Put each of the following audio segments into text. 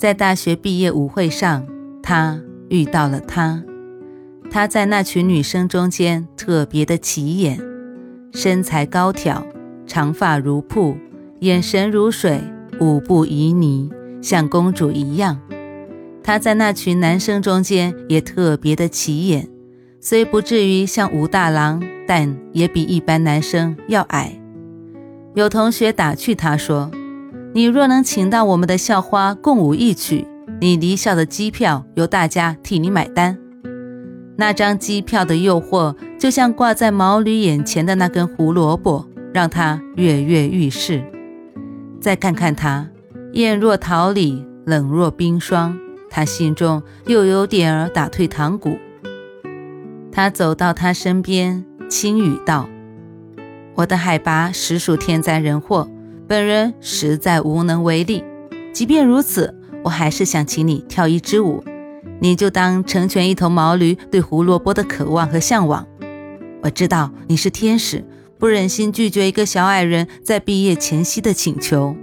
在大学毕业舞会上，他遇到了她。她在那群女生中间特别的起眼，身材高挑，长发如瀑，眼神如水，舞步旖旎，像公主一样。她在那群男生中间也特别的起眼，虽不至于像武大郎，但也比一般男生要矮。有同学打趣她说。你若能请到我们的校花共舞一曲，你离校的机票由大家替你买单。那张机票的诱惑，就像挂在毛驴眼前的那根胡萝卜，让他跃跃欲试。再看看他，艳若桃李，冷若冰霜，他心中又有点儿打退堂鼓。他走到他身边，轻语道：“我的海拔实属天灾人祸。”本人实在无能为力，即便如此，我还是想请你跳一支舞，你就当成全一头毛驴对胡萝卜的渴望和向往。我知道你是天使，不忍心拒绝一个小矮人在毕业前夕的请求。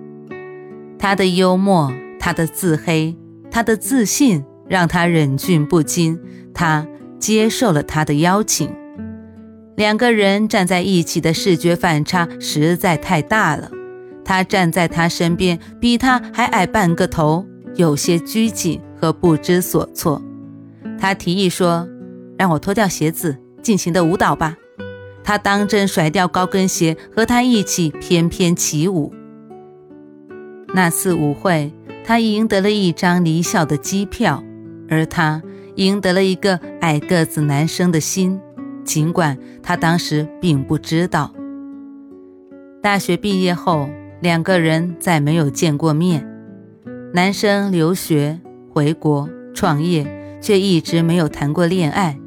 他的幽默，他的自黑，他的自信，让他忍俊不禁。他接受了他的邀请。两个人站在一起的视觉反差实在太大了。他站在他身边，比他还矮半个头，有些拘谨和不知所措。他提议说：“让我脱掉鞋子，尽情的舞蹈吧。”他当真甩掉高跟鞋，和他一起翩翩起舞。那次舞会，他赢得了一张离校的机票，而他赢得了一个矮个子男生的心，尽管他当时并不知道。大学毕业后。两个人再没有见过面。男生留学回国创业，却一直没有谈过恋爱。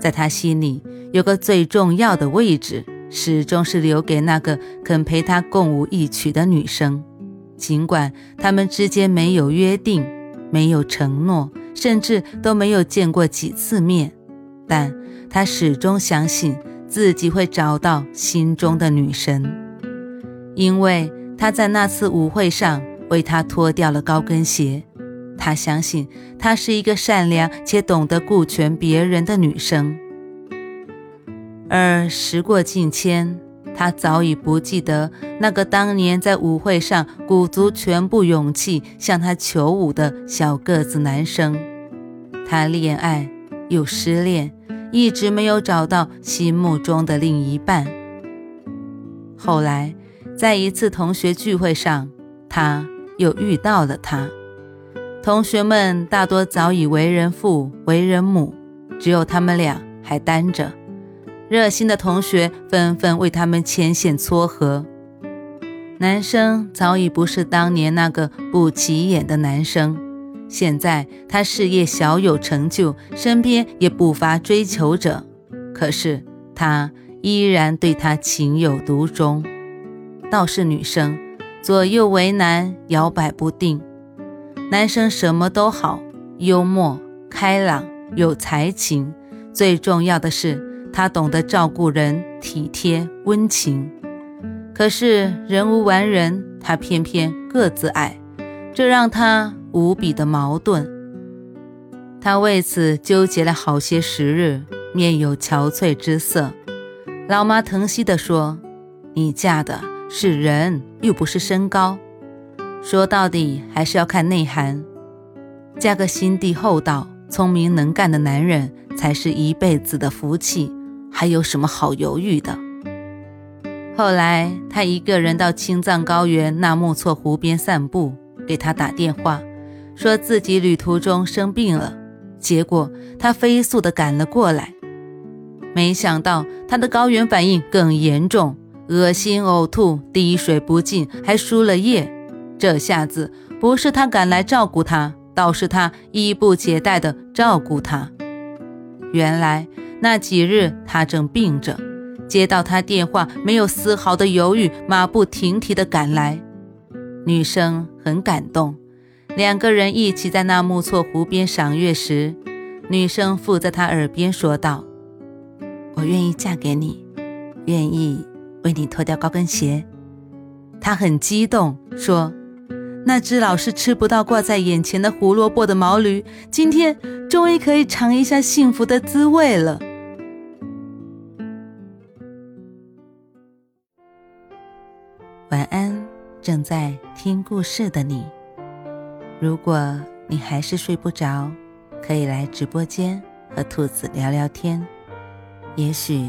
在他心里，有个最重要的位置，始终是留给那个肯陪他共舞一曲的女生。尽管他们之间没有约定，没有承诺，甚至都没有见过几次面，但他始终相信自己会找到心中的女神，因为。他在那次舞会上为她脱掉了高跟鞋。他相信她是一个善良且懂得顾全别人的女生。而时过境迁，他早已不记得那个当年在舞会上鼓足全部勇气向他求舞的小个子男生。他恋爱又失恋，一直没有找到心目中的另一半。后来。在一次同学聚会上，他又遇到了她。同学们大多早已为人父、为人母，只有他们俩还单着。热心的同学纷纷为他们牵线撮合。男生早已不是当年那个不起眼的男生，现在他事业小有成就，身边也不乏追求者。可是他依然对他情有独钟。倒是女生左右为难，摇摆不定；男生什么都好，幽默、开朗、有才情，最重要的是他懂得照顾人，体贴温情。可是人无完人，他偏偏个子矮，这让他无比的矛盾。他为此纠结了好些时日，面有憔悴之色。老妈疼惜地说：“你嫁的。”是人，又不是身高。说到底，还是要看内涵。嫁个心地厚道、聪明能干的男人，才是一辈子的福气。还有什么好犹豫的？后来，他一个人到青藏高原纳木错湖边散步，给他打电话，说自己旅途中生病了。结果，他飞速地赶了过来。没想到，他的高原反应更严重。恶心、呕吐、滴水不进，还输了液。这下子不是他赶来照顾他，倒是他衣不解带的照顾他。原来那几日他正病着，接到他电话，没有丝毫的犹豫，马不停蹄的赶来。女生很感动，两个人一起在那木错湖边赏月时，女生附在他耳边说道：“我愿意嫁给你，愿意为你脱掉高跟鞋。”他很激动，说：“那只老是吃不到挂在眼前的胡萝卜的毛驴，今天终于可以尝一下幸福的滋味了。”晚安，正在听故事的你。如果你还是睡不着，可以来直播间和兔子聊聊天，也许